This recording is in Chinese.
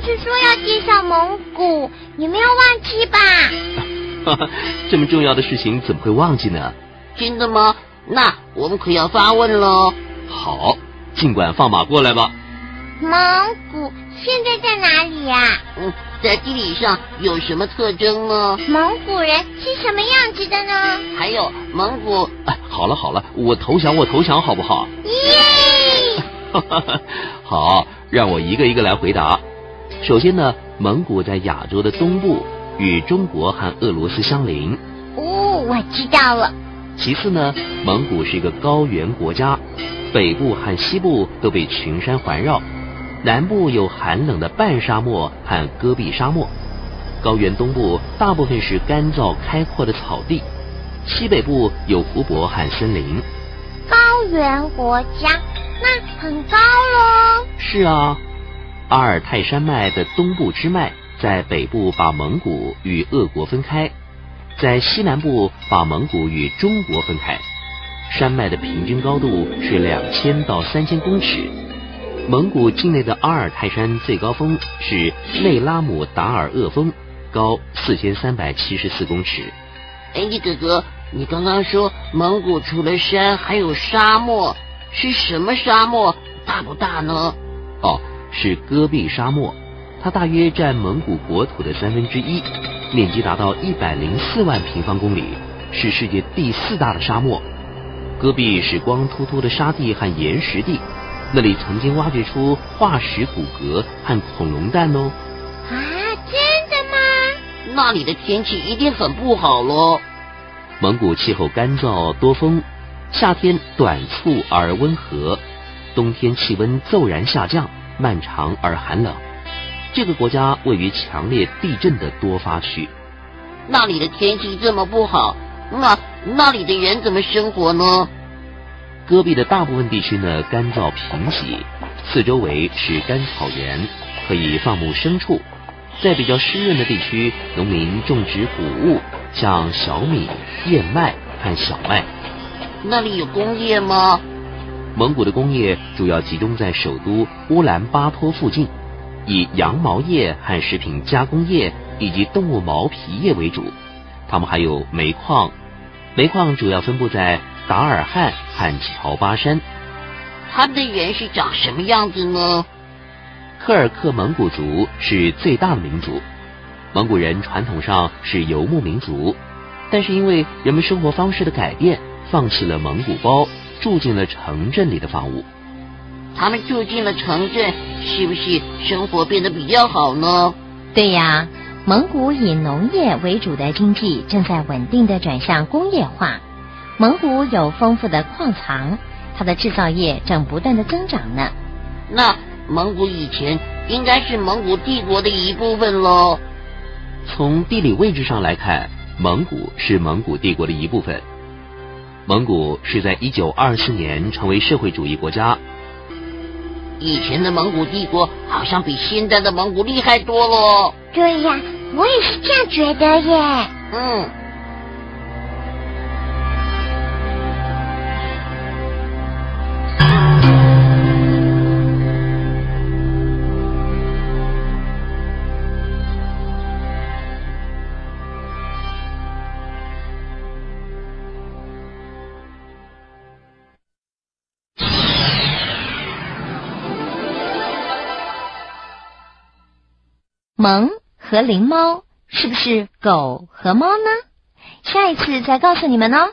次说要介绍蒙古，你没有忘记吧？哈哈，这么重要的事情怎么会忘记呢？真的吗？那我们可要发问喽。好，尽管放马过来吧。蒙古现在在哪里呀？嗯，在地理上有什么特征呢？蒙古人是什么样子的呢？还有蒙古……哎，好了好了，我投降，我投降，好不好？耶！哈 哈好，让我一个一个来回答。首先呢，蒙古在亚洲的东部，与中国和俄罗斯相邻。哦，我知道了。其次呢，蒙古是一个高原国家，北部和西部都被群山环绕。南部有寒冷的半沙漠和戈壁沙漠，高原东部大部分是干燥开阔的草地，西北部有湖泊和森林。高原国家那很高喽。是啊，阿尔泰山脉的东部支脉在北部把蒙古与俄国分开，在西南部把蒙古与中国分开。山脉的平均高度是两千到三千公尺。蒙古境内的阿尔泰山最高峰是内拉姆达尔鄂峰，高四千三百七十四公尺。哎，你哥哥，你刚刚说蒙古除了山还有沙漠，是什么沙漠？大不大呢？哦，是戈壁沙漠，它大约占蒙古国土的三分之一，面积达到一百零四万平方公里，是世界第四大的沙漠。戈壁是光秃秃的沙地和岩石地。那里曾经挖掘出化石骨骼和恐龙蛋哦！啊，真的吗？那里的天气一定很不好喽。蒙古气候干燥多风，夏天短促而温和，冬天气温骤然下降，漫长而寒冷。这个国家位于强烈地震的多发区。那里的天气这么不好，那那里的人怎么生活呢？戈壁的大部分地区呢干燥贫瘠，四周围是干草原，可以放牧牲畜。在比较湿润的地区，农民种植谷物，像小米、燕麦和小麦。那里有工业吗？蒙古的工业主要集中在首都乌兰巴托附近，以羊毛业和食品加工业以及动物毛皮业为主。他们还有煤矿，煤矿主要分布在。达尔汉和乔巴山，他们的人是长什么样子呢？柯尔克蒙古族是最大的民族。蒙古人传统上是游牧民族，但是因为人们生活方式的改变，放弃了蒙古包，住进了城镇里的房屋。他们住进了城镇，是不是生活变得比较好呢？对呀，蒙古以农业为主的经济正在稳定的转向工业化。蒙古有丰富的矿藏，它的制造业正不断的增长呢。那蒙古以前应该是蒙古帝国的一部分喽。从地理位置上来看，蒙古是蒙古帝国的一部分。蒙古是在一九二四年成为社会主义国家。以前的蒙古帝国好像比现在的蒙古厉害多了。对呀，我也是这样觉得耶。嗯。萌和灵猫是不是狗和猫呢？下一次再告诉你们哦。